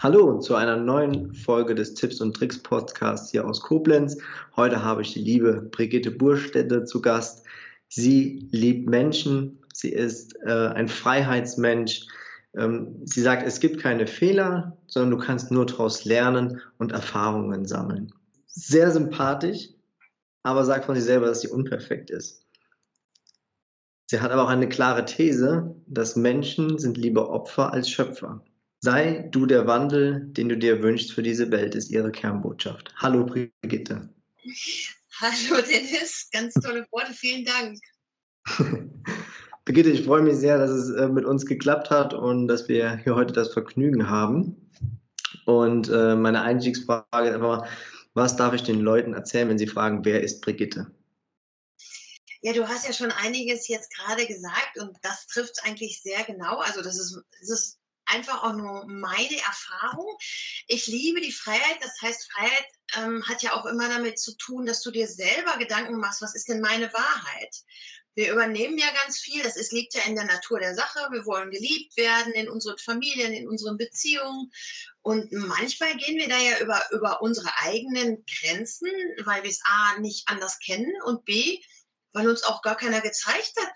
Hallo zu einer neuen Folge des Tipps und Tricks Podcasts hier aus Koblenz. Heute habe ich die liebe Brigitte Burstädte zu Gast. Sie liebt Menschen, sie ist äh, ein Freiheitsmensch. Ähm, sie sagt, es gibt keine Fehler, sondern du kannst nur daraus lernen und Erfahrungen sammeln. Sehr sympathisch, aber sagt von sich selber, dass sie unperfekt ist. Sie hat aber auch eine klare These, dass Menschen sind lieber Opfer als Schöpfer. Sei du der Wandel, den du dir wünschst für diese Welt, ist ihre Kernbotschaft. Hallo Brigitte. Hallo Dennis, ganz tolle Worte, vielen Dank. Brigitte, ich freue mich sehr, dass es äh, mit uns geklappt hat und dass wir hier heute das Vergnügen haben. Und äh, meine Einstiegsfrage ist einfach mal, was darf ich den Leuten erzählen, wenn sie fragen, wer ist Brigitte? Ja, du hast ja schon einiges jetzt gerade gesagt und das trifft eigentlich sehr genau. Also das ist, das ist einfach auch nur meine Erfahrung. Ich liebe die Freiheit. Das heißt, Freiheit ähm, hat ja auch immer damit zu tun, dass du dir selber Gedanken machst, was ist denn meine Wahrheit? Wir übernehmen ja ganz viel, das ist, liegt ja in der Natur der Sache. Wir wollen geliebt werden in unseren Familien, in unseren Beziehungen. Und manchmal gehen wir da ja über, über unsere eigenen Grenzen, weil wir es A nicht anders kennen und B, weil uns auch gar keiner gezeigt hat,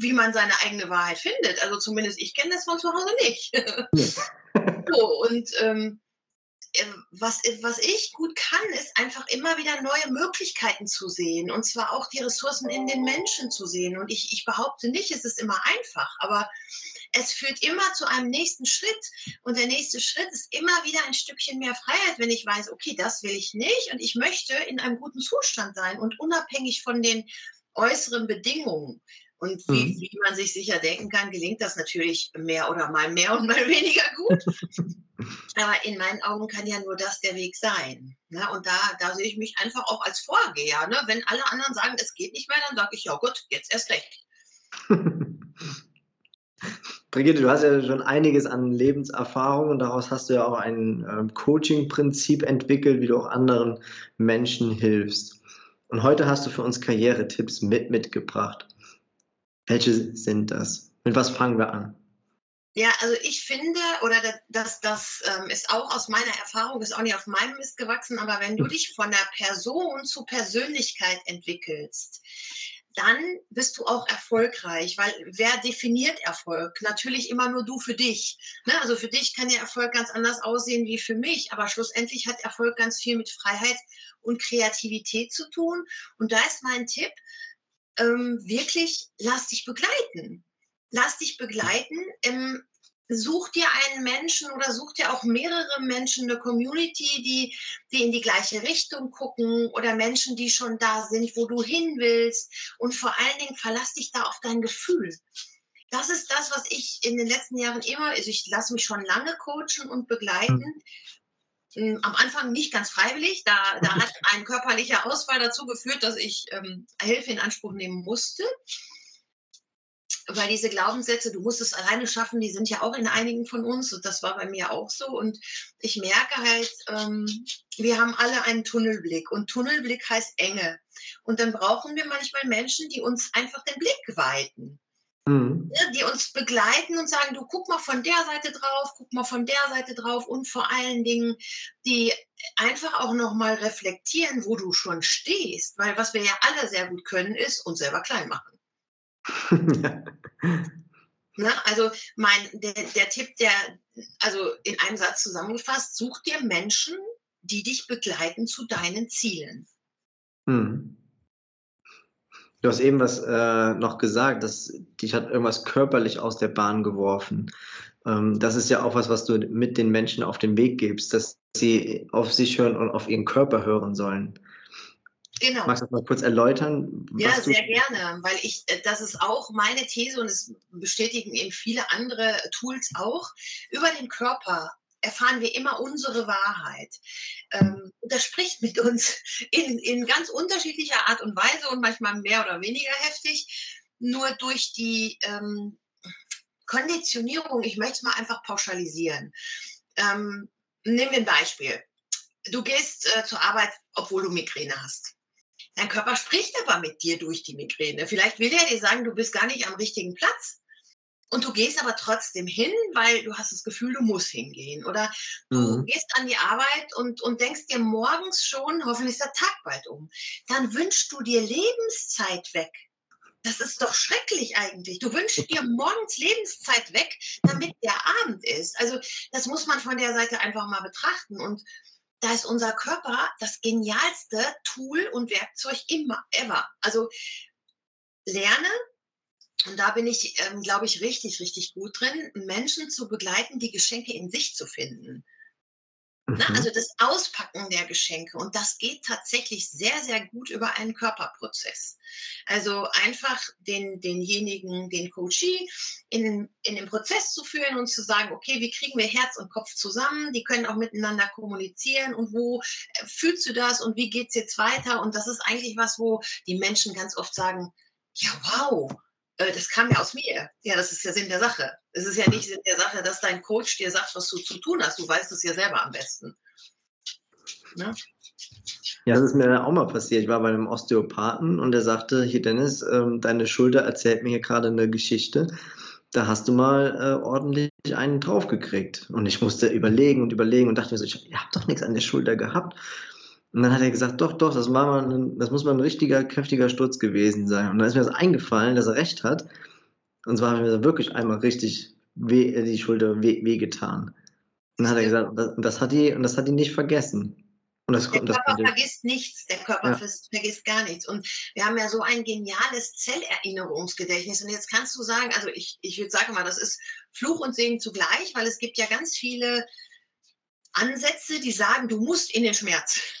wie man seine eigene Wahrheit findet. Also zumindest ich kenne das von zu Hause nicht. so, und ähm, äh, was, was ich gut kann, ist einfach immer wieder neue Möglichkeiten zu sehen und zwar auch die Ressourcen in den Menschen zu sehen. Und ich, ich behaupte nicht, es ist immer einfach, aber es führt immer zu einem nächsten Schritt. Und der nächste Schritt ist immer wieder ein Stückchen mehr Freiheit, wenn ich weiß, okay, das will ich nicht und ich möchte in einem guten Zustand sein und unabhängig von den äußeren Bedingungen. Und wie, mhm. wie, man sich sicher denken kann, gelingt das natürlich mehr oder mal mehr und mal weniger gut. Aber in meinen Augen kann ja nur das der Weg sein. Ne? Und da, da sehe ich mich einfach auch als Vorgeher. Ne? Wenn alle anderen sagen, es geht nicht mehr, dann sage ich, ja gut, jetzt erst recht. Brigitte, du hast ja schon einiges an Lebenserfahrung und daraus hast du ja auch ein ähm, Coaching-Prinzip entwickelt, wie du auch anderen Menschen hilfst. Und heute hast du für uns Karrieretipps mit mitgebracht. Welche sind das? Mit was fangen wir an? Ja, also ich finde, oder das, das ähm, ist auch aus meiner Erfahrung, ist auch nicht auf meinem Mist gewachsen, aber wenn du dich von der Person zu Persönlichkeit entwickelst, dann bist du auch erfolgreich, weil wer definiert Erfolg? Natürlich immer nur du für dich. Ne? Also für dich kann ja Erfolg ganz anders aussehen wie für mich, aber schlussendlich hat Erfolg ganz viel mit Freiheit und Kreativität zu tun. Und da ist mein Tipp, ähm, wirklich lass dich begleiten. Lass dich begleiten. Ähm, such dir einen Menschen oder such dir auch mehrere Menschen, eine Community, die, die in die gleiche Richtung gucken oder Menschen, die schon da sind, wo du hin willst. Und vor allen Dingen verlass dich da auf dein Gefühl. Das ist das, was ich in den letzten Jahren immer, also ich lasse mich schon lange coachen und begleiten. Hm. Hm, am Anfang nicht ganz freiwillig. Da, da hat ein körperlicher Ausfall dazu geführt, dass ich ähm, Hilfe in Anspruch nehmen musste. Weil diese Glaubenssätze, du musst es alleine schaffen, die sind ja auch in einigen von uns und das war bei mir auch so. Und ich merke halt, ähm, wir haben alle einen Tunnelblick und Tunnelblick heißt Enge. Und dann brauchen wir manchmal Menschen, die uns einfach den Blick weiten. Mhm. Die uns begleiten und sagen, du guck mal von der Seite drauf, guck mal von der Seite drauf und vor allen Dingen, die einfach auch nochmal reflektieren, wo du schon stehst. Weil was wir ja alle sehr gut können, ist uns selber klein machen. ne? Also mein, der, der Tipp, der, also in einem Satz zusammengefasst, such dir Menschen, die dich begleiten zu deinen Zielen. Mhm. Du hast eben was äh, noch gesagt, dass dich hat irgendwas körperlich aus der Bahn geworfen. Ähm, das ist ja auch was, was du mit den Menschen auf den Weg gibst, dass sie auf sich hören und auf ihren Körper hören sollen. Genau. Magst du das mal kurz erläutern? Ja, sehr gerne, weil ich, äh, das ist auch meine These und es bestätigen eben viele andere Tools auch. Über den Körper erfahren wir immer unsere Wahrheit. Ähm, das spricht mit uns in, in ganz unterschiedlicher Art und Weise und manchmal mehr oder weniger heftig. Nur durch die ähm, Konditionierung, ich möchte es mal einfach pauschalisieren. Ähm, nehmen wir ein Beispiel. Du gehst äh, zur Arbeit, obwohl du Migräne hast. Dein Körper spricht aber mit dir durch die Migräne. Vielleicht will er dir sagen, du bist gar nicht am richtigen Platz. Und du gehst aber trotzdem hin, weil du hast das Gefühl, du musst hingehen. Oder du mhm. gehst an die Arbeit und, und denkst dir morgens schon, hoffentlich ist der Tag bald um. Dann wünschst du dir Lebenszeit weg. Das ist doch schrecklich eigentlich. Du wünschst dir morgens Lebenszeit weg, damit der Abend ist. Also das muss man von der Seite einfach mal betrachten. Und da ist unser Körper das genialste Tool und Werkzeug immer, ever. Also lerne und da bin ich, ähm, glaube ich, richtig, richtig gut drin, Menschen zu begleiten, die Geschenke in sich zu finden. Ne, mhm. Also das Auspacken der Geschenke. Und das geht tatsächlich sehr, sehr gut über einen Körperprozess. Also einfach den, denjenigen, den Coachee in, in den Prozess zu führen und zu sagen, okay, wie kriegen wir Herz und Kopf zusammen? Die können auch miteinander kommunizieren und wo äh, fühlst du das und wie geht es jetzt weiter? Und das ist eigentlich was, wo die Menschen ganz oft sagen, ja, wow, das kam ja aus mir. Ja, das ist ja Sinn der Sache. Es ist ja nicht Sinn der Sache, dass dein Coach dir sagt, was du zu tun hast. Du weißt es ja selber am besten. Ne? Ja, das ist mir auch mal passiert. Ich war bei einem Osteopathen und der sagte, hier Dennis, ähm, deine Schulter erzählt mir hier gerade eine Geschichte. Da hast du mal äh, ordentlich einen draufgekriegt. Und ich musste überlegen und überlegen und dachte mir so, ich, ich habe doch nichts an der Schulter gehabt. Und dann hat er gesagt, doch, doch, das, war mal ein, das muss mal ein richtiger, kräftiger Sturz gewesen sein. Und dann ist mir das eingefallen, dass er recht hat. Und zwar hat mir wirklich einmal richtig weh, die Schulter wehgetan. Weh und dann hat er gesagt, das, das, hat die, und das hat die nicht vergessen. Und das, der Körper das vergisst nichts, der Körper ja. vergisst gar nichts. Und wir haben ja so ein geniales Zellerinnerungsgedächtnis. Und jetzt kannst du sagen, also ich, ich würde sagen mal, das ist Fluch und Segen zugleich, weil es gibt ja ganz viele Ansätze, die sagen, du musst in den Schmerz.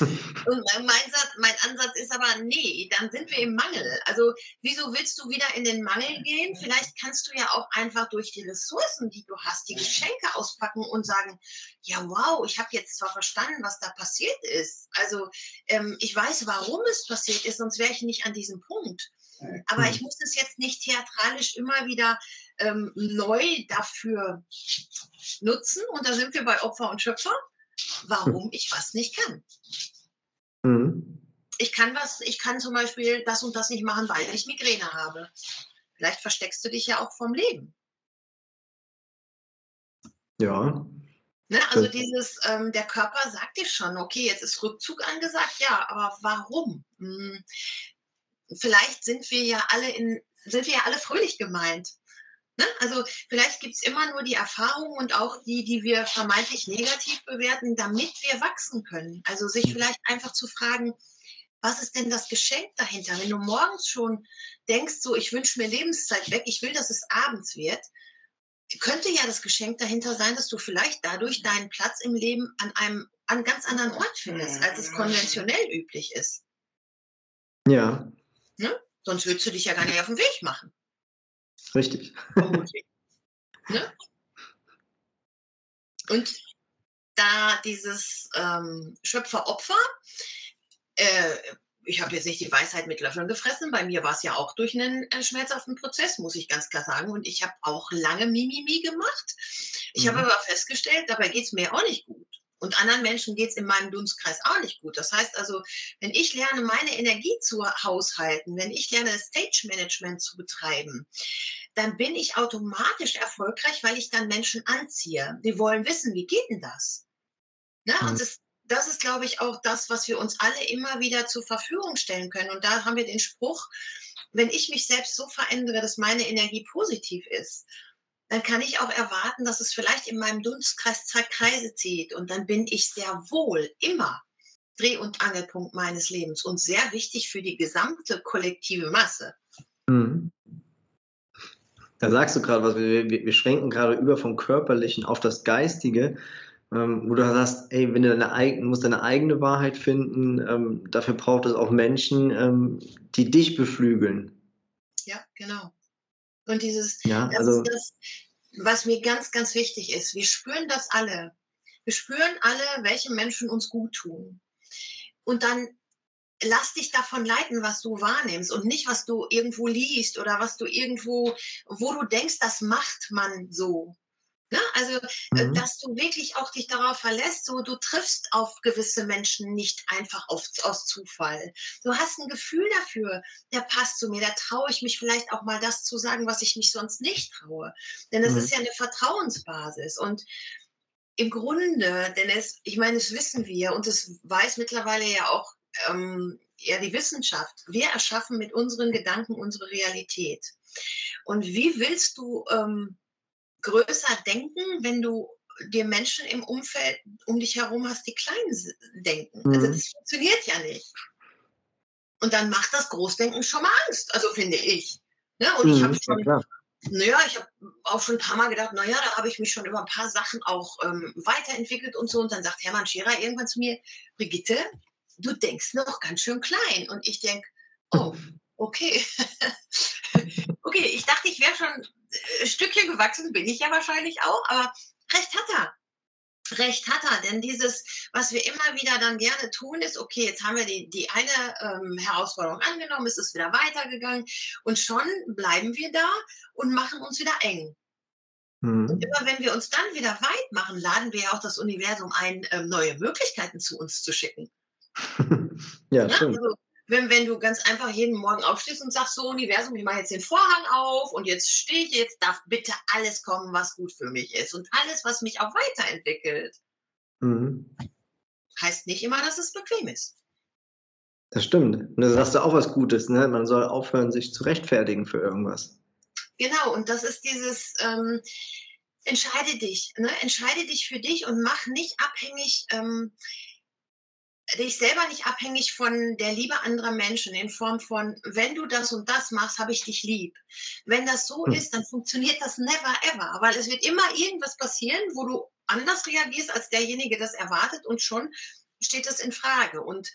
und mein, Satz, mein Ansatz ist aber, nee, dann sind wir im Mangel. Also wieso willst du wieder in den Mangel gehen? Vielleicht kannst du ja auch einfach durch die Ressourcen, die du hast, die Geschenke auspacken und sagen, ja, wow, ich habe jetzt zwar verstanden, was da passiert ist. Also ähm, ich weiß, warum es passiert ist, sonst wäre ich nicht an diesem Punkt. Aber ich muss es jetzt nicht theatralisch immer wieder ähm, neu dafür nutzen. Und da sind wir bei Opfer und Schöpfer, warum ich was nicht kann. Mhm. Ich kann was, ich kann zum Beispiel das und das nicht machen, weil ich Migräne habe. Vielleicht versteckst du dich ja auch vom Leben. Ja. Ne, also dieses, ähm, der Körper sagt dir schon, okay, jetzt ist Rückzug angesagt, ja, aber warum? Hm, vielleicht sind wir ja alle in, sind wir ja alle fröhlich gemeint. Ne? Also vielleicht gibt es immer nur die Erfahrungen und auch die, die wir vermeintlich negativ bewerten, damit wir wachsen können. Also sich hm. vielleicht einfach zu fragen, was ist denn das Geschenk dahinter? Wenn du morgens schon denkst, so ich wünsche mir Lebenszeit weg, ich will, dass es abends wird, könnte ja das Geschenk dahinter sein, dass du vielleicht dadurch deinen Platz im Leben an einem an ganz anderen Ort findest, als es konventionell üblich ist. Ja. Ne? Sonst würdest du dich ja gar nicht auf den Weg machen. Richtig. ne? Und da dieses ähm, Schöpfer-Opfer, äh, ich habe jetzt nicht die Weisheit mit Löffeln gefressen. Bei mir war es ja auch durch einen äh, schmerzhaften Prozess, muss ich ganz klar sagen. Und ich habe auch lange Mimimi gemacht. Ich mhm. habe aber festgestellt, dabei geht es mir auch nicht gut. Und anderen Menschen geht es in meinem Dunstkreis auch nicht gut. Das heißt also, wenn ich lerne, meine Energie zu haushalten, wenn ich lerne, Stage Management zu betreiben, dann bin ich automatisch erfolgreich, weil ich dann Menschen anziehe. Die wollen wissen, wie geht denn das? Ne? Mhm. Und das, das ist, glaube ich, auch das, was wir uns alle immer wieder zur Verfügung stellen können. Und da haben wir den Spruch, wenn ich mich selbst so verändere, dass meine Energie positiv ist, dann kann ich auch erwarten, dass es vielleicht in meinem Dunstkreis zwei Kreise zieht. Und dann bin ich sehr wohl immer Dreh- und Angelpunkt meines Lebens und sehr wichtig für die gesamte kollektive Masse. Mhm. Da sagst du gerade was, wir, wir, wir, schwenken gerade über vom Körperlichen auf das Geistige, ähm, wo du sagst, ey, wenn du deine eigene, musst deine eigene Wahrheit finden, ähm, dafür braucht es auch Menschen, ähm, die dich beflügeln. Ja, genau. Und dieses, ja, das also, ist das, was mir ganz, ganz wichtig ist. Wir spüren das alle. Wir spüren alle, welche Menschen uns gut tun. Und dann lass dich davon leiten, was du wahrnimmst und nicht, was du irgendwo liest oder was du irgendwo, wo du denkst, das macht man so. Ne? Also, äh, mhm. dass du wirklich auch dich darauf verlässt, so du triffst auf gewisse Menschen nicht einfach auf, aus Zufall. Du hast ein Gefühl dafür, der passt zu mir, da traue ich mich vielleicht auch mal das zu sagen, was ich mich sonst nicht traue. Denn es mhm. ist ja eine Vertrauensbasis. Und im Grunde, denn es, ich meine, das wissen wir und das weiß mittlerweile ja auch ähm, ja die Wissenschaft. Wir erschaffen mit unseren Gedanken unsere Realität. Und wie willst du ähm, größer denken, wenn du dir Menschen im Umfeld um dich herum hast, die klein denken. Also mhm. Also das funktioniert ja nicht. Und dann macht das Großdenken schon mal Angst, also finde ich. Ne? Und mhm, ich habe schon, ja, naja, ich habe auch schon ein paar Mal gedacht, naja, da habe ich mich schon über ein paar Sachen auch ähm, weiterentwickelt und so. Und dann sagt Hermann Scherer irgendwann zu mir, Brigitte, du denkst noch ganz schön klein. Und ich denke, oh, okay. okay, ich dachte, ich wäre schon ein Stückchen gewachsen, bin ich ja wahrscheinlich auch, aber recht hat er. Recht hat er, denn dieses, was wir immer wieder dann gerne tun, ist, okay, jetzt haben wir die, die eine ähm, Herausforderung angenommen, es ist wieder weitergegangen und schon bleiben wir da und machen uns wieder eng. Mhm. Und immer wenn wir uns dann wieder weit machen, laden wir ja auch das Universum ein, ähm, neue Möglichkeiten zu uns zu schicken. Ja, ja stimmt. Also, wenn, wenn du ganz einfach jeden Morgen aufstehst und sagst, so Universum, ich mache jetzt den Vorhang auf und jetzt stehe ich, jetzt darf bitte alles kommen, was gut für mich ist und alles, was mich auch weiterentwickelt. Mhm. Heißt nicht immer, dass es bequem ist. Das stimmt. Und da sagst du auch was Gutes, ne? Man soll aufhören, sich zu rechtfertigen für irgendwas. Genau, und das ist dieses, ähm, entscheide dich, ne? entscheide dich für dich und mach nicht abhängig, ähm, dich selber nicht abhängig von der Liebe anderer Menschen in Form von, wenn du das und das machst, habe ich dich lieb. Wenn das so hm. ist, dann funktioniert das never ever, weil es wird immer irgendwas passieren, wo du anders reagierst, als derjenige das erwartet und schon steht das in Frage. Und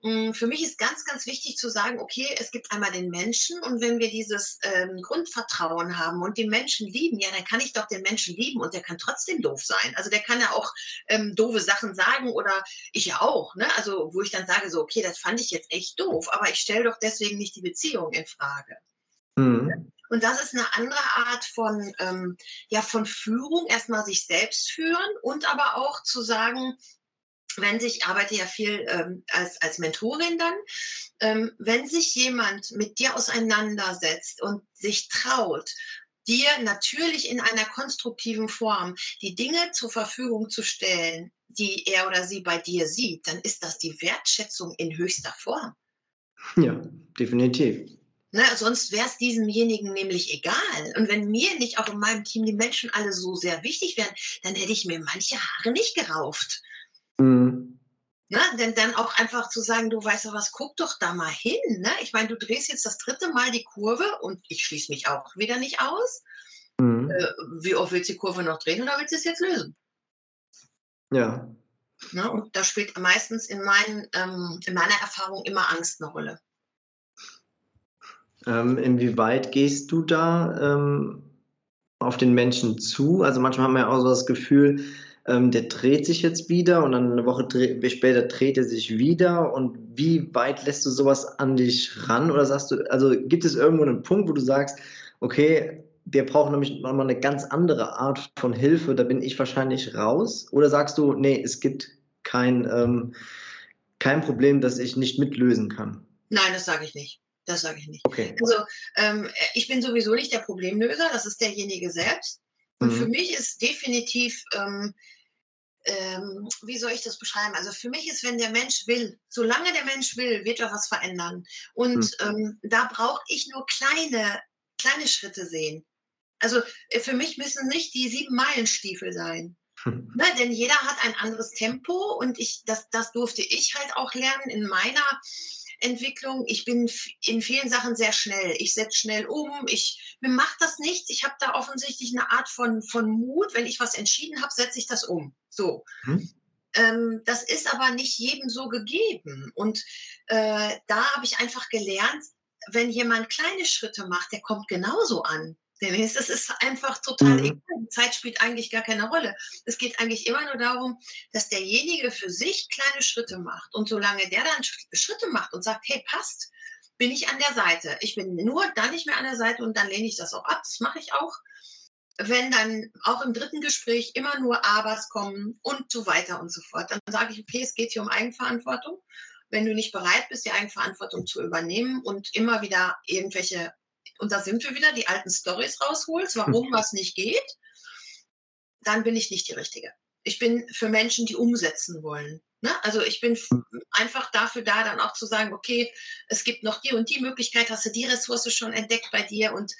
für mich ist ganz, ganz wichtig zu sagen, okay, es gibt einmal den Menschen und wenn wir dieses ähm, Grundvertrauen haben und die Menschen lieben, ja, dann kann ich doch den Menschen lieben und der kann trotzdem doof sein. Also der kann ja auch ähm, doofe Sachen sagen oder ich ja auch, ne? Also wo ich dann sage so, okay, das fand ich jetzt echt doof, aber ich stelle doch deswegen nicht die Beziehung in Frage. Mhm. Und das ist eine andere Art von, ähm, ja, von Führung, erstmal sich selbst führen und aber auch zu sagen, wenn sich, ich arbeite ja viel ähm, als, als Mentorin dann, ähm, wenn sich jemand mit dir auseinandersetzt und sich traut, dir natürlich in einer konstruktiven Form die Dinge zur Verfügung zu stellen, die er oder sie bei dir sieht, dann ist das die Wertschätzung in höchster Form. Ja, definitiv. Ne, sonst wäre es diesemjenigen nämlich egal. Und wenn mir nicht auch in meinem Team die Menschen alle so sehr wichtig wären, dann hätte ich mir manche Haare nicht gerauft. Mhm. Ne? Denn dann auch einfach zu sagen, du weißt ja was, guck doch da mal hin. Ne? Ich meine, du drehst jetzt das dritte Mal die Kurve und ich schließe mich auch wieder nicht aus. Mhm. Äh, wie oft willst du die Kurve noch drehen oder willst du es jetzt lösen? Ja. Ne? Und da spielt meistens in, meinen, ähm, in meiner Erfahrung immer Angst eine Rolle. Ähm, inwieweit gehst du da ähm, auf den Menschen zu? Also manchmal haben wir ja auch so das Gefühl, ähm, der dreht sich jetzt wieder und dann eine Woche später dreht er sich wieder und wie weit lässt du sowas an dich ran oder sagst du, also gibt es irgendwo einen Punkt, wo du sagst, okay, der braucht nämlich nochmal eine ganz andere Art von Hilfe, da bin ich wahrscheinlich raus oder sagst du, nee, es gibt kein, ähm, kein Problem, das ich nicht mitlösen kann? Nein, das sage ich nicht. Das sage ich nicht. Okay. Also ähm, ich bin sowieso nicht der Problemlöser, das ist derjenige selbst. Und mhm. für mich ist definitiv ähm, ähm, wie soll ich das beschreiben? Also für mich ist, wenn der Mensch will, solange der Mensch will, wird er was verändern. Und hm. ähm, da brauche ich nur kleine, kleine Schritte sehen. Also äh, für mich müssen nicht die sieben Meilenstiefel sein. Hm. Ne, denn jeder hat ein anderes Tempo und ich, das, das durfte ich halt auch lernen in meiner Entwicklung. Ich bin in vielen Sachen sehr schnell. Ich setze schnell um. Ich, mir macht das nichts. Ich habe da offensichtlich eine Art von, von Mut. Wenn ich was entschieden habe, setze ich das um. So. Hm. Ähm, das ist aber nicht jedem so gegeben. Und äh, da habe ich einfach gelernt, wenn jemand kleine Schritte macht, der kommt genauso an. Dennis, das ist einfach total mhm. egal. Die Zeit spielt eigentlich gar keine Rolle. Es geht eigentlich immer nur darum, dass derjenige für sich kleine Schritte macht. Und solange der dann Schritte macht und sagt, hey, passt, bin ich an der Seite. Ich bin nur dann nicht mehr an der Seite und dann lehne ich das auch ab. Das mache ich auch. wenn dann auch im dritten Gespräch immer nur Abers kommen und so weiter und so fort, dann sage ich, okay, es geht hier um Eigenverantwortung. Wenn du nicht bereit bist, die Eigenverantwortung zu übernehmen und immer wieder irgendwelche, und da sind wir wieder, die alten Stories rausholst, warum was nicht geht, dann bin ich nicht die Richtige. Ich bin für Menschen, die umsetzen wollen. Ne? Also ich bin einfach dafür da, dann auch zu sagen, okay, es gibt noch die und die Möglichkeit, hast du die Ressource schon entdeckt bei dir und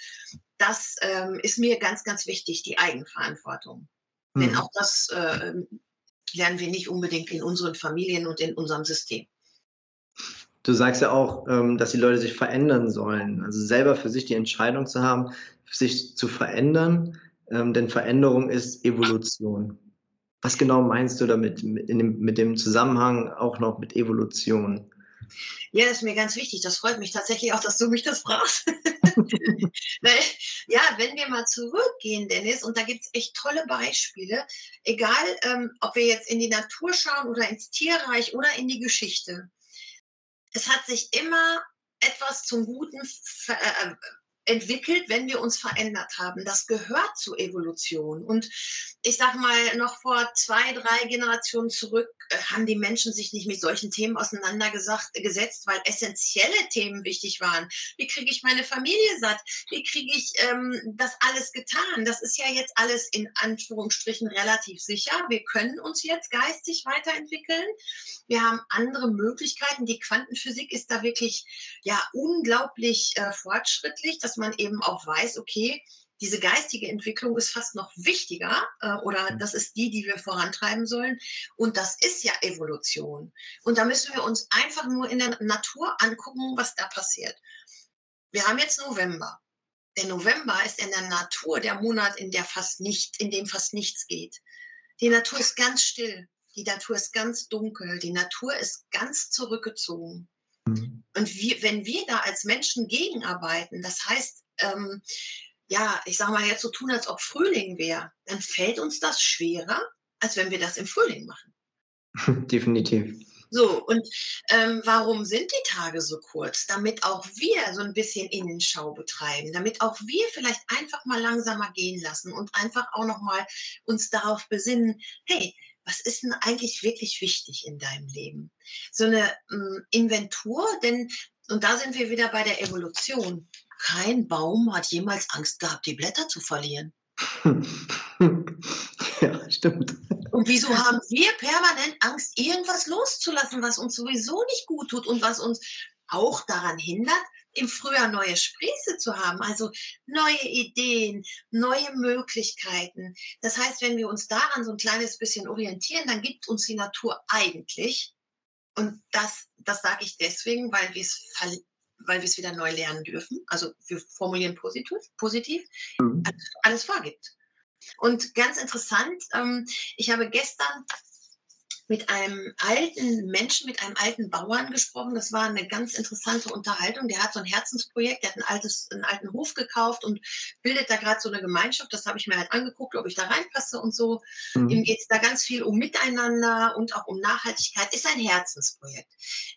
das ähm, ist mir ganz, ganz wichtig, die Eigenverantwortung. Mhm. Denn auch das äh, lernen wir nicht unbedingt in unseren Familien und in unserem System. Du sagst ja auch, ähm, dass die Leute sich verändern sollen. Also selber für sich die Entscheidung zu haben, sich zu verändern, ähm, denn Veränderung ist Evolution. Was genau meinst du damit, mit dem, Zusammenhang auch noch mit Evolution? Ja, das ist mir ganz wichtig. Das freut mich tatsächlich auch, dass du mich das fragst. Weil, ja, wenn wir mal zurückgehen, Dennis, und da gibt es echt tolle Beispiele, egal ähm, ob wir jetzt in die Natur schauen oder ins Tierreich oder in die Geschichte. Es hat sich immer etwas zum Guten äh, entwickelt, wenn wir uns verändert haben. Das gehört zur Evolution. Und ich sage mal, noch vor zwei, drei Generationen zurück äh, haben die Menschen sich nicht mit solchen Themen auseinandergesetzt, weil essentielle Themen wichtig waren. Wie kriege ich meine Familie satt? Wie kriege ich ähm, das alles getan? Das ist ja jetzt alles in Anführungsstrichen relativ sicher. Wir können uns jetzt geistig weiterentwickeln. Wir haben andere Möglichkeiten. Die Quantenphysik ist da wirklich ja unglaublich äh, fortschrittlich. Das man eben auch weiß, okay, diese geistige Entwicklung ist fast noch wichtiger äh, oder mhm. das ist die, die wir vorantreiben sollen. Und das ist ja Evolution. Und da müssen wir uns einfach nur in der Natur angucken, was da passiert. Wir haben jetzt November. Der November ist in der Natur der Monat, in der fast nicht, in dem fast nichts geht. Die Natur ist ganz still. Die Natur ist ganz dunkel. Die Natur ist ganz zurückgezogen. Mhm. Und wir, wenn wir da als Menschen gegenarbeiten, das heißt, ähm, ja, ich sage mal jetzt so tun, als ob Frühling wäre, dann fällt uns das schwerer, als wenn wir das im Frühling machen. Definitiv. So, und ähm, warum sind die Tage so kurz? Damit auch wir so ein bisschen Innenschau betreiben, damit auch wir vielleicht einfach mal langsamer gehen lassen und einfach auch nochmal uns darauf besinnen, hey, was ist denn eigentlich wirklich wichtig in deinem Leben? So eine ähm, Inventur, denn, und da sind wir wieder bei der Evolution. Kein Baum hat jemals Angst gehabt, die Blätter zu verlieren. ja, stimmt. Und wieso haben wir permanent Angst, irgendwas loszulassen, was uns sowieso nicht gut tut und was uns auch daran hindert, im Frühjahr neue Sprieße zu haben, also neue Ideen, neue Möglichkeiten. Das heißt, wenn wir uns daran so ein kleines bisschen orientieren, dann gibt uns die Natur eigentlich, und das, das sage ich deswegen, weil wir es weil wir es wieder neu lernen dürfen. Also wir formulieren positiv, positiv mhm. alles vorgibt. Und ganz interessant, ähm, ich habe gestern mit einem alten Menschen, mit einem alten Bauern gesprochen. Das war eine ganz interessante Unterhaltung. Der hat so ein Herzensprojekt, der hat ein altes, einen alten Hof gekauft und bildet da gerade so eine Gemeinschaft. Das habe ich mir halt angeguckt, ob ich da reinpasse und so. Mhm. Ihm geht es da ganz viel um Miteinander und auch um Nachhaltigkeit. Ist ein Herzensprojekt.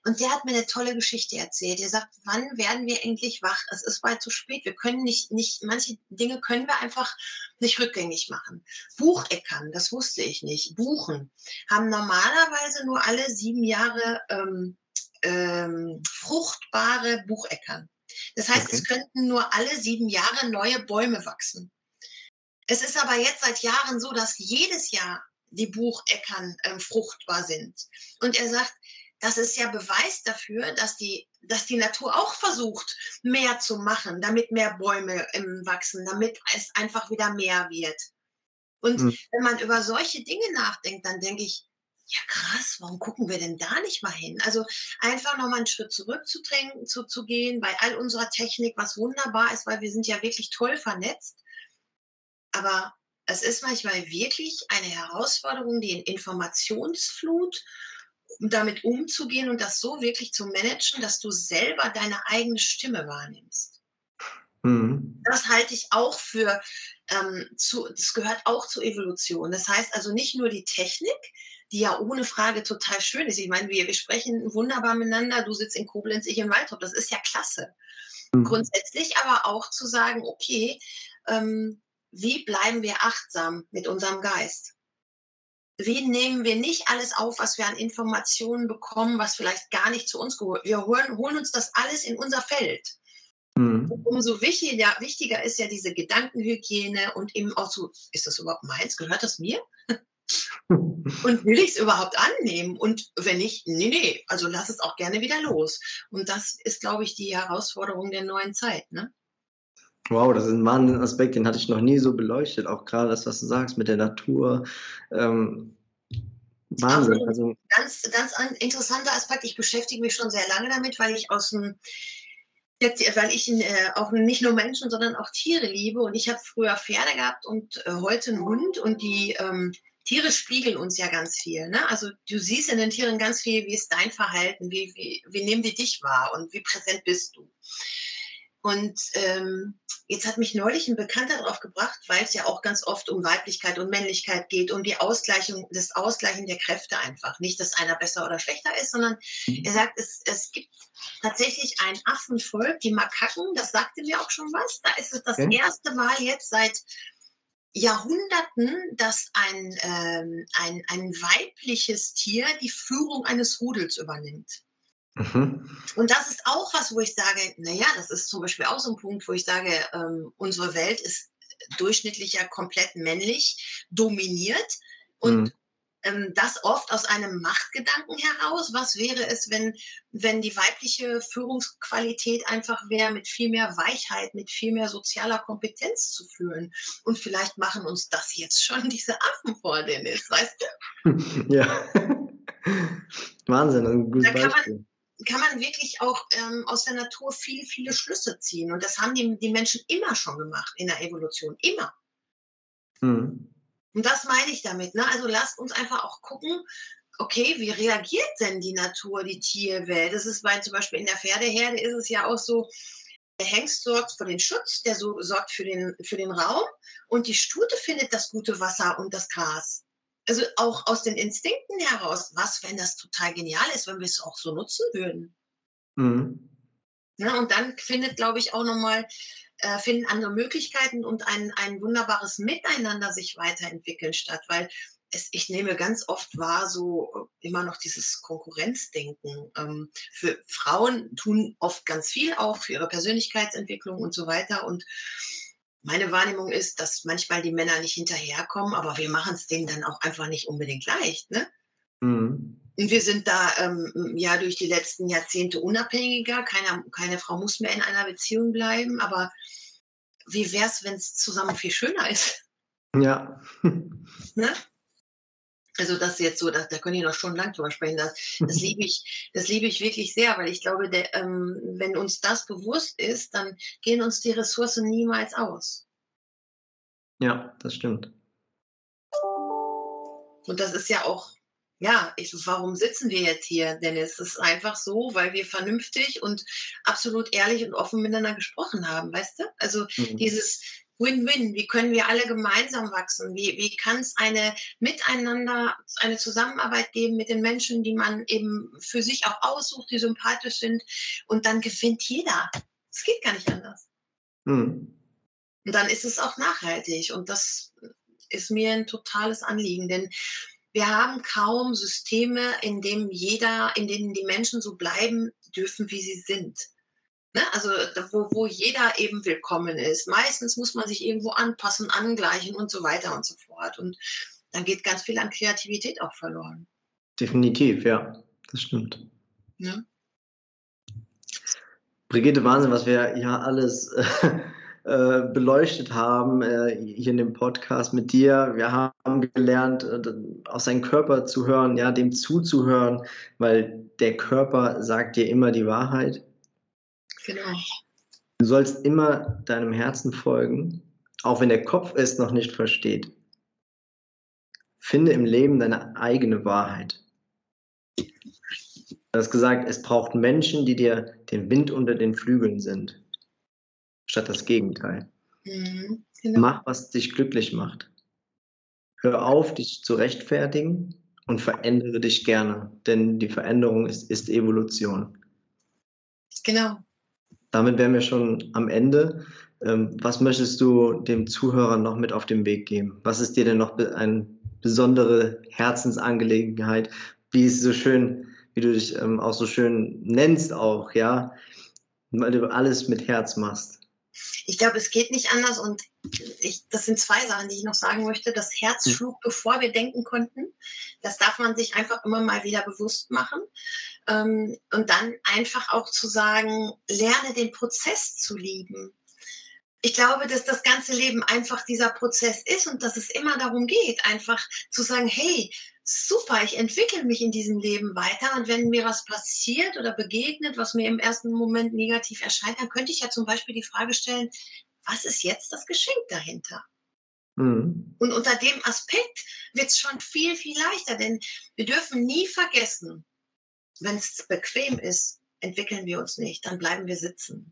Und der hat mir eine tolle Geschichte erzählt. Er sagt, wann werden wir endlich wach? Es ist bald zu spät. Wir können nicht, nicht, manche Dinge können wir einfach nicht rückgängig machen. Bucheckern, das wusste ich nicht. Buchen haben normal normalerweise nur alle sieben Jahre ähm, ähm, fruchtbare Bucheckern. Das heißt, okay. es könnten nur alle sieben Jahre neue Bäume wachsen. Es ist aber jetzt seit Jahren so, dass jedes Jahr die Bucheckern ähm, fruchtbar sind. Und er sagt, das ist ja Beweis dafür, dass die, dass die Natur auch versucht, mehr zu machen, damit mehr Bäume ähm, wachsen, damit es einfach wieder mehr wird. Und mhm. wenn man über solche Dinge nachdenkt, dann denke ich, ja krass, warum gucken wir denn da nicht mal hin? Also einfach nochmal einen Schritt zurück zu, zu, zu gehen bei all unserer Technik, was wunderbar ist, weil wir sind ja wirklich toll vernetzt. Aber es ist manchmal wirklich eine Herausforderung, die Informationsflut, um damit umzugehen und das so wirklich zu managen, dass du selber deine eigene Stimme wahrnimmst. Mhm. Das halte ich auch für, ähm, zu, das gehört auch zur Evolution. Das heißt also nicht nur die Technik, die ja ohne Frage total schön ist. Ich meine, wir, wir sprechen wunderbar miteinander, du sitzt in Koblenz, ich in Waldrop, das ist ja klasse. Mhm. Grundsätzlich aber auch zu sagen, okay, ähm, wie bleiben wir achtsam mit unserem Geist? Wie nehmen wir nicht alles auf, was wir an Informationen bekommen, was vielleicht gar nicht zu uns gehört? Wir holen, holen uns das alles in unser Feld. Mhm. Umso wichtiger, wichtiger ist ja diese Gedankenhygiene und eben auch so, ist das überhaupt meins? Gehört das mir? und will ich es überhaupt annehmen? Und wenn nicht, nee, nee, also lass es auch gerne wieder los. Und das ist, glaube ich, die Herausforderung der neuen Zeit. Ne? Wow, das ist ein wahnsinniger Aspekt, den hatte ich noch nie so beleuchtet. Auch gerade das, was du sagst mit der Natur. Ähm, Wahnsinn. Also, ganz, ganz interessanter Aspekt. Ich beschäftige mich schon sehr lange damit, weil ich aus dem Jetzt, weil ich äh, auch nicht nur Menschen, sondern auch Tiere liebe. Und ich habe früher Pferde gehabt und äh, heute einen Hund. Und die ähm, Tiere spiegeln uns ja ganz viel. Ne? Also du siehst in den Tieren ganz viel, wie ist dein Verhalten, wie, wie, wie nehmen die dich wahr und wie präsent bist du. Und ähm, jetzt hat mich neulich ein Bekannter darauf gebracht, weil es ja auch ganz oft um Weiblichkeit und Männlichkeit geht, um die Ausgleichung, das Ausgleichen der Kräfte einfach. Nicht, dass einer besser oder schlechter ist, sondern mhm. er sagt, es, es gibt tatsächlich ein Affenvolk, die Makaken, das sagte mir auch schon was. Da ist es das okay. erste Mal jetzt seit Jahrhunderten, dass ein, ähm, ein, ein weibliches Tier die Führung eines Rudels übernimmt. Mhm. Und das ist auch was, wo ich sage, naja, das ist zum Beispiel auch so ein Punkt, wo ich sage, ähm, unsere Welt ist durchschnittlich ja komplett männlich dominiert und mhm. ähm, das oft aus einem Machtgedanken heraus. Was wäre es, wenn, wenn die weibliche Führungsqualität einfach wäre, mit viel mehr Weichheit, mit viel mehr sozialer Kompetenz zu führen? Und vielleicht machen uns das jetzt schon diese Affen vor, Dennis, weißt du? Ja. Wahnsinn, ein gutes Beispiel kann man wirklich auch ähm, aus der Natur viele, viele Schlüsse ziehen. Und das haben die, die Menschen immer schon gemacht in der Evolution. Immer. Mhm. Und das meine ich damit. Ne? Also lasst uns einfach auch gucken, okay, wie reagiert denn die Natur, die Tierwelt? Das ist bei zum Beispiel in der Pferdeherde ist es ja auch so, der Hengst sorgt für den Schutz, der so, sorgt für den, für den Raum und die Stute findet das gute Wasser und das Gras also auch aus den Instinkten heraus, was, wenn das total genial ist, wenn wir es auch so nutzen würden. Mhm. Ja, und dann findet, glaube ich, auch nochmal, äh, finden andere Möglichkeiten und ein, ein wunderbares Miteinander sich weiterentwickeln statt, weil es, ich nehme ganz oft wahr, so äh, immer noch dieses Konkurrenzdenken. Ähm, für Frauen tun oft ganz viel auch für ihre Persönlichkeitsentwicklung und so weiter und meine Wahrnehmung ist, dass manchmal die Männer nicht hinterherkommen, aber wir machen es denen dann auch einfach nicht unbedingt leicht. Ne? Mhm. Und wir sind da ähm, ja durch die letzten Jahrzehnte unabhängiger. Keine, keine Frau muss mehr in einer Beziehung bleiben, aber wie wäre es, wenn es zusammen viel schöner ist? Ja. ne? Also das ist jetzt so, da, da können ich noch schon lang drüber sprechen. Das, das liebe ich, das liebe ich wirklich sehr, weil ich glaube, der, ähm, wenn uns das bewusst ist, dann gehen uns die Ressourcen niemals aus. Ja, das stimmt. Und das ist ja auch, ja, ich, warum sitzen wir jetzt hier, Dennis? Es ist einfach so, weil wir vernünftig und absolut ehrlich und offen miteinander gesprochen haben, weißt du? Also mhm. dieses, Win-Win. Wie können wir alle gemeinsam wachsen? Wie, wie kann es eine Miteinander, eine Zusammenarbeit geben mit den Menschen, die man eben für sich auch aussucht, die sympathisch sind? Und dann gewinnt jeder. Es geht gar nicht anders. Mhm. Und dann ist es auch nachhaltig. Und das ist mir ein totales Anliegen, denn wir haben kaum Systeme, in denen jeder, in denen die Menschen so bleiben dürfen, wie sie sind. Ne? Also wo, wo jeder eben willkommen ist. Meistens muss man sich irgendwo anpassen, angleichen und so weiter und so fort. Und dann geht ganz viel an Kreativität auch verloren. Definitiv, ja, das stimmt. Ja. Brigitte, Wahnsinn, was wir ja alles äh, beleuchtet haben äh, hier in dem Podcast mit dir. Wir haben gelernt, äh, auf seinen Körper zu hören, ja, dem zuzuhören, weil der Körper sagt dir immer die Wahrheit. Genau. Du sollst immer deinem Herzen folgen, auch wenn der Kopf es noch nicht versteht. Finde im Leben deine eigene Wahrheit. Du hast gesagt, es braucht Menschen, die dir den Wind unter den Flügeln sind, statt das Gegenteil. Mhm, genau. Mach, was dich glücklich macht. Hör auf, dich zu rechtfertigen und verändere dich gerne, denn die Veränderung ist, ist Evolution. Genau damit wären wir schon am Ende. Ähm, was möchtest du dem Zuhörer noch mit auf den Weg geben? Was ist dir denn noch eine besondere Herzensangelegenheit? Wie ist es so schön, wie du dich ähm, auch so schön nennst auch, ja? Weil du alles mit Herz machst. Ich glaube, es geht nicht anders und ich, das sind zwei Sachen, die ich noch sagen möchte. Das Herz hm. schlug, bevor wir denken konnten. Das darf man sich einfach immer mal wieder bewusst machen. Ähm, und dann einfach auch zu sagen, lerne den Prozess zu lieben ich glaube, dass das ganze Leben einfach dieser Prozess ist und dass es immer darum geht, einfach zu sagen, hey, super, ich entwickle mich in diesem Leben weiter und wenn mir was passiert oder begegnet, was mir im ersten Moment negativ erscheint, dann könnte ich ja zum Beispiel die Frage stellen, was ist jetzt das Geschenk dahinter? Mhm. Und unter dem Aspekt wird es schon viel, viel leichter, denn wir dürfen nie vergessen, wenn es bequem ist, entwickeln wir uns nicht, dann bleiben wir sitzen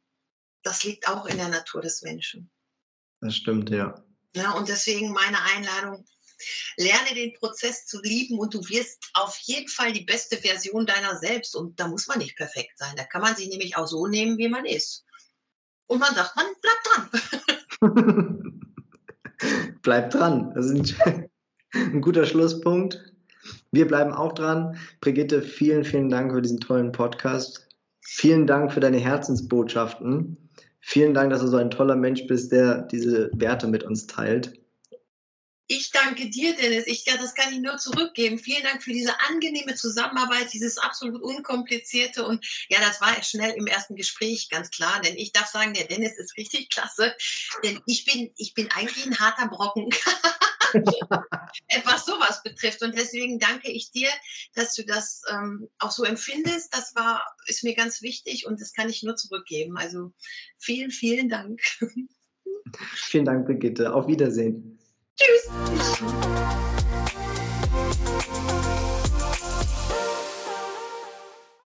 das liegt auch in der Natur des Menschen. Das stimmt, ja. ja und deswegen meine Einladung, lerne den Prozess zu lieben und du wirst auf jeden Fall die beste Version deiner selbst. Und da muss man nicht perfekt sein. Da kann man sich nämlich auch so nehmen, wie man ist. Und man sagt, man bleibt dran. bleibt dran. Das ist ein, ein guter Schlusspunkt. Wir bleiben auch dran. Brigitte, vielen, vielen Dank für diesen tollen Podcast. Vielen Dank für deine Herzensbotschaften. Vielen Dank, dass du so ein toller Mensch bist, der diese Werte mit uns teilt. Ich danke dir, Dennis. Ich, das kann ich nur zurückgeben. Vielen Dank für diese angenehme Zusammenarbeit, dieses absolut unkomplizierte. Und ja, das war schnell im ersten Gespräch ganz klar, denn ich darf sagen, der Dennis ist richtig klasse. Denn ich bin, ich bin eigentlich ein harter Brocken. was sowas betrifft. Und deswegen danke ich dir, dass du das ähm, auch so empfindest. Das war, ist mir ganz wichtig und das kann ich nur zurückgeben. Also vielen, vielen Dank. Vielen Dank, Brigitte. Auf Wiedersehen. Tschüss.